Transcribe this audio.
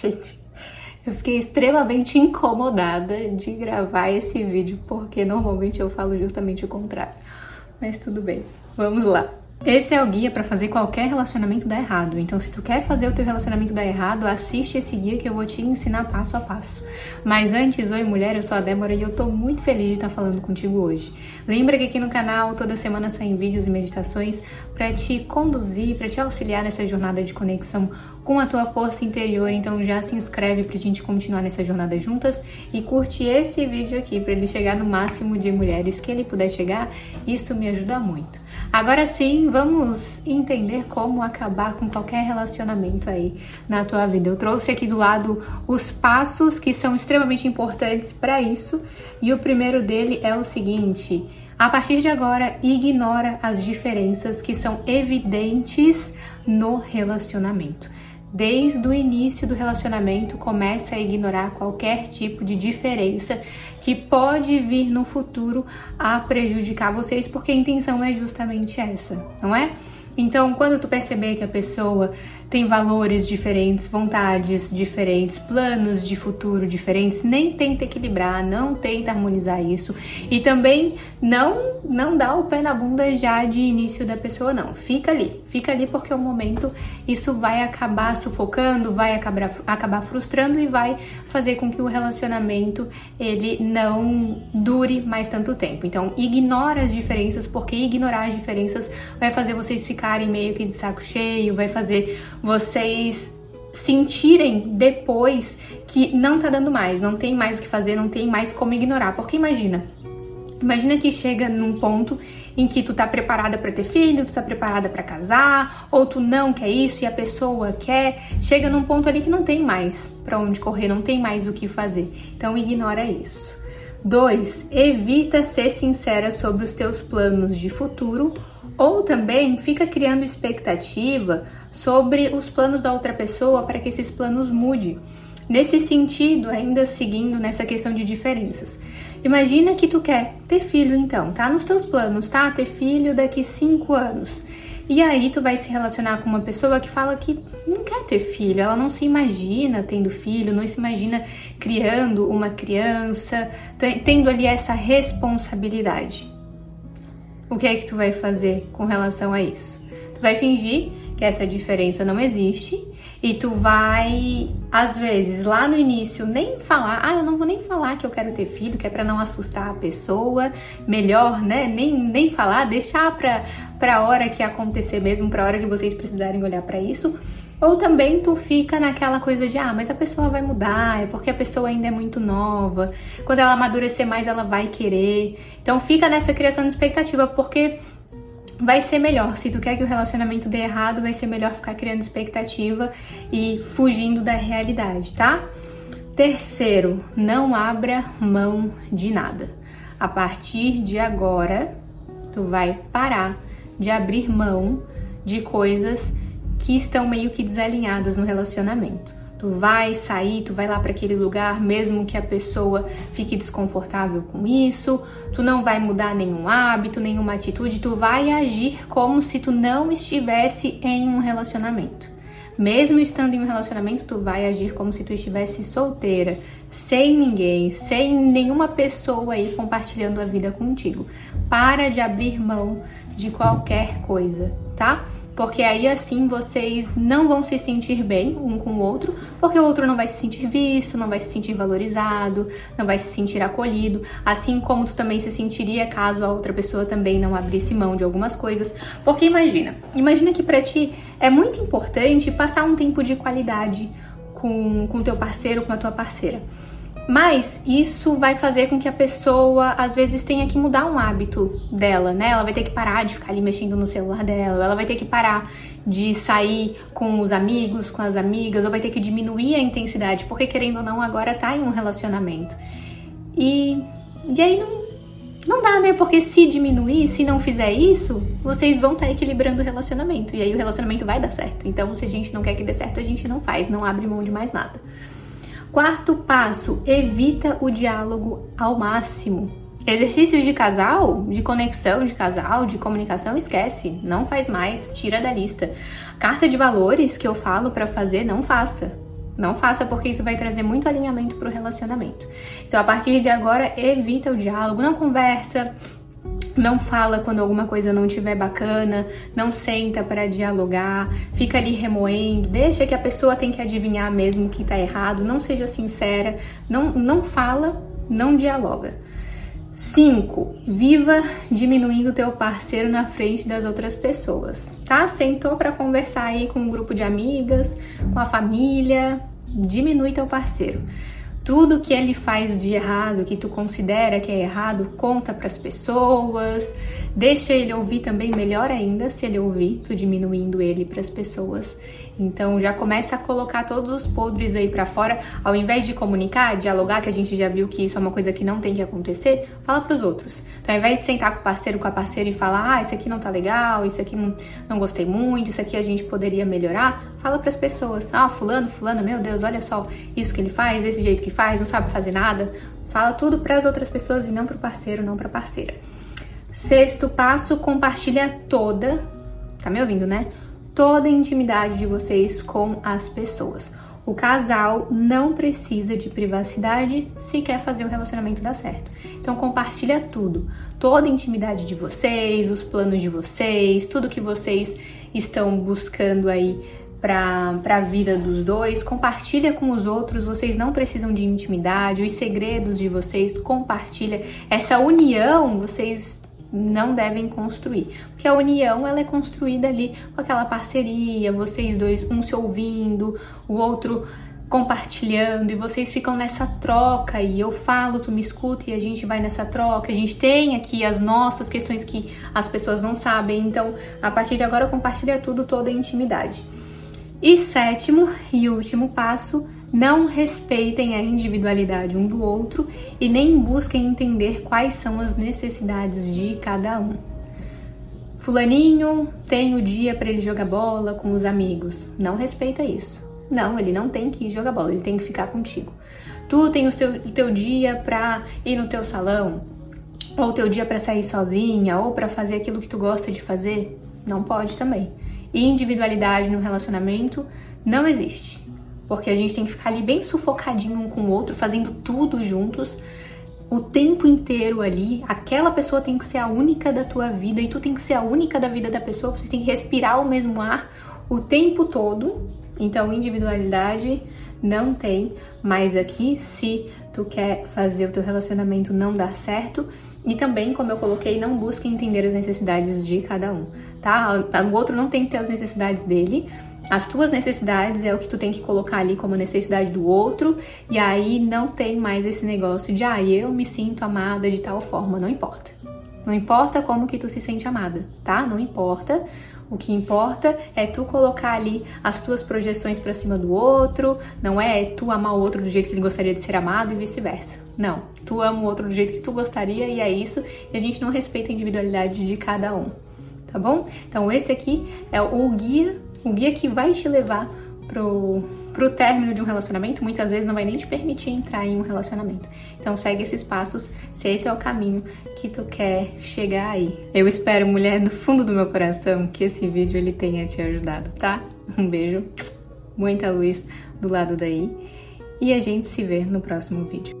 Gente, eu fiquei extremamente incomodada de gravar esse vídeo, porque normalmente eu falo justamente o contrário. Mas tudo bem, vamos lá. Esse é o guia para fazer qualquer relacionamento dar errado. Então, se tu quer fazer o teu relacionamento dar errado, assiste esse guia que eu vou te ensinar passo a passo. Mas antes, oi mulher, eu sou a Débora e eu tô muito feliz de estar falando contigo hoje. Lembra que aqui no canal toda semana saem vídeos e meditações para te conduzir, para te auxiliar nessa jornada de conexão com a tua força interior. Então, já se inscreve pra gente continuar nessa jornada juntas e curte esse vídeo aqui para ele chegar no máximo de mulheres que ele puder chegar. Isso me ajuda muito. Agora sim, vamos entender como acabar com qualquer relacionamento aí na tua vida. Eu trouxe aqui do lado os passos que são extremamente importantes para isso, e o primeiro dele é o seguinte: a partir de agora, ignora as diferenças que são evidentes no relacionamento desde o início do relacionamento, comece a ignorar qualquer tipo de diferença que pode vir no futuro a prejudicar vocês, porque a intenção é justamente essa, não é? Então, quando tu perceber que a pessoa tem valores diferentes, vontades diferentes, planos de futuro diferentes, nem tenta equilibrar, não tenta harmonizar isso e também não não dá o pé na bunda já de início da pessoa não. Fica ali, fica ali porque o momento isso vai acabar sufocando, vai acabar acabar frustrando e vai fazer com que o relacionamento ele não dure mais tanto tempo. Então, ignora as diferenças porque ignorar as diferenças vai fazer vocês ficarem meio que de saco cheio, vai fazer vocês sentirem depois que não tá dando mais, não tem mais o que fazer, não tem mais como ignorar. Porque imagina, imagina que chega num ponto em que tu tá preparada para ter filho, tu tá preparada para casar, ou tu não quer isso e a pessoa quer, chega num ponto ali que não tem mais para onde correr, não tem mais o que fazer. Então ignora isso. 2. Evita ser sincera sobre os teus planos de futuro ou também fica criando expectativa sobre os planos da outra pessoa para que esses planos mudem. Nesse sentido, ainda seguindo nessa questão de diferenças. Imagina que tu quer ter filho então, tá nos teus planos, tá? Ter filho daqui 5 anos. E aí tu vai se relacionar com uma pessoa que fala que não quer ter filho, ela não se imagina tendo filho, não se imagina criando uma criança, tendo ali essa responsabilidade. O que é que tu vai fazer com relação a isso? Tu vai fingir que essa diferença não existe e tu vai, às vezes, lá no início nem falar, ah, eu não vou nem falar que eu quero ter filho, que é para não assustar a pessoa, melhor, né? Nem, nem falar, deixar pra, pra hora que acontecer mesmo, pra hora que vocês precisarem olhar para isso. Ou também tu fica naquela coisa de, ah, mas a pessoa vai mudar, é porque a pessoa ainda é muito nova. Quando ela amadurecer mais, ela vai querer. Então fica nessa criação de expectativa, porque vai ser melhor. Se tu quer que o relacionamento dê errado, vai ser melhor ficar criando expectativa e fugindo da realidade, tá? Terceiro, não abra mão de nada. A partir de agora, tu vai parar de abrir mão de coisas que estão meio que desalinhadas no relacionamento. Tu vai sair, tu vai lá para aquele lugar, mesmo que a pessoa fique desconfortável com isso, tu não vai mudar nenhum hábito, nenhuma atitude, tu vai agir como se tu não estivesse em um relacionamento. Mesmo estando em um relacionamento, tu vai agir como se tu estivesse solteira, sem ninguém, sem nenhuma pessoa aí compartilhando a vida contigo. Para de abrir mão de qualquer coisa, tá? Porque aí assim vocês não vão se sentir bem um com o outro, porque o outro não vai se sentir visto, não vai se sentir valorizado, não vai se sentir acolhido, assim como tu também se sentiria caso a outra pessoa também não abrisse mão de algumas coisas. Porque imagina, imagina que para ti é muito importante passar um tempo de qualidade com o teu parceiro, com a tua parceira. Mas isso vai fazer com que a pessoa às vezes tenha que mudar um hábito dela, né? Ela vai ter que parar de ficar ali mexendo no celular dela, ela vai ter que parar de sair com os amigos, com as amigas, ou vai ter que diminuir a intensidade, porque querendo ou não, agora tá em um relacionamento. E, e aí não, não dá, né? Porque se diminuir, se não fizer isso, vocês vão estar tá equilibrando o relacionamento. E aí o relacionamento vai dar certo. Então, se a gente não quer que dê certo, a gente não faz, não abre mão de mais nada. Quarto passo, evita o diálogo ao máximo. Exercícios de casal, de conexão de casal, de comunicação, esquece, não faz mais, tira da lista. Carta de valores que eu falo para fazer, não faça. Não faça porque isso vai trazer muito alinhamento pro relacionamento. Então, a partir de agora, evita o diálogo, não conversa, não fala quando alguma coisa não estiver bacana, não senta para dialogar, fica ali remoendo, deixa que a pessoa tem que adivinhar mesmo que tá errado, não seja sincera, não, não fala, não dialoga. 5. Viva diminuindo teu parceiro na frente das outras pessoas, tá? Sentou para conversar aí com um grupo de amigas, com a família, diminui teu parceiro. Tudo que ele faz de errado, que tu considera que é errado, conta para as pessoas. Deixa ele ouvir também, melhor ainda, se ele ouvir, tu diminuindo ele para as pessoas. Então já começa a colocar todos os podres aí para fora, ao invés de comunicar, dialogar, que a gente já viu que isso é uma coisa que não tem que acontecer, fala para os outros. Então, ao invés de sentar com o parceiro, com a parceira e falar, ah, isso aqui não tá legal, isso aqui não, não gostei muito, isso aqui a gente poderia melhorar, fala para as pessoas, ah, fulano, fulano, meu Deus, olha só isso que ele faz, desse jeito que faz, não sabe fazer nada. Fala tudo para as outras pessoas e não para o parceiro, não para a parceira. Sexto passo, compartilha toda, tá me ouvindo, né? Toda a intimidade de vocês com as pessoas. O casal não precisa de privacidade se quer fazer o relacionamento dar certo. Então compartilha tudo, toda a intimidade de vocês, os planos de vocês, tudo que vocês estão buscando aí para a vida dos dois, compartilha com os outros, vocês não precisam de intimidade, os segredos de vocês, compartilha. Essa união vocês não devem construir. Porque a união ela é construída ali com aquela parceria, vocês dois, um se ouvindo, o outro compartilhando e vocês ficam nessa troca e eu falo, tu me escuta e a gente vai nessa troca. A gente tem aqui as nossas questões que as pessoas não sabem, então a partir de agora compartilha tudo, toda a intimidade. E sétimo e último passo, não respeitem a individualidade um do outro e nem busquem entender quais são as necessidades de cada um. Fulaninho tem o dia para ele jogar bola com os amigos. Não respeita isso. Não, ele não tem que ir jogar bola, ele tem que ficar contigo. Tu tem o teu, o teu dia pra ir no teu salão, ou o teu dia para sair sozinha, ou para fazer aquilo que tu gosta de fazer. Não pode também. Individualidade no relacionamento não existe porque a gente tem que ficar ali bem sufocadinho um com o outro, fazendo tudo juntos o tempo inteiro ali. Aquela pessoa tem que ser a única da tua vida e tu tem que ser a única da vida da pessoa. Vocês têm que respirar o mesmo ar o tempo todo. Então, individualidade não tem mais aqui se tu quer fazer o teu relacionamento não dar certo. E também, como eu coloquei, não busque entender as necessidades de cada um, tá? O outro não tem que ter as necessidades dele as tuas necessidades é o que tu tem que colocar ali como necessidade do outro, e aí não tem mais esse negócio de ah, eu me sinto amada de tal forma, não importa. Não importa como que tu se sente amada, tá? Não importa. O que importa é tu colocar ali as tuas projeções para cima do outro, não é tu amar o outro do jeito que ele gostaria de ser amado e vice-versa. Não, tu ama o outro do jeito que tu gostaria e é isso, e a gente não respeita a individualidade de cada um, tá bom? Então esse aqui é o guia o guia que vai te levar pro, pro término de um relacionamento, muitas vezes não vai nem te permitir entrar em um relacionamento. Então segue esses passos, se esse é o caminho que tu quer chegar aí. Eu espero, mulher, do fundo do meu coração, que esse vídeo ele tenha te ajudado, tá? Um beijo, muita luz do lado daí e a gente se vê no próximo vídeo.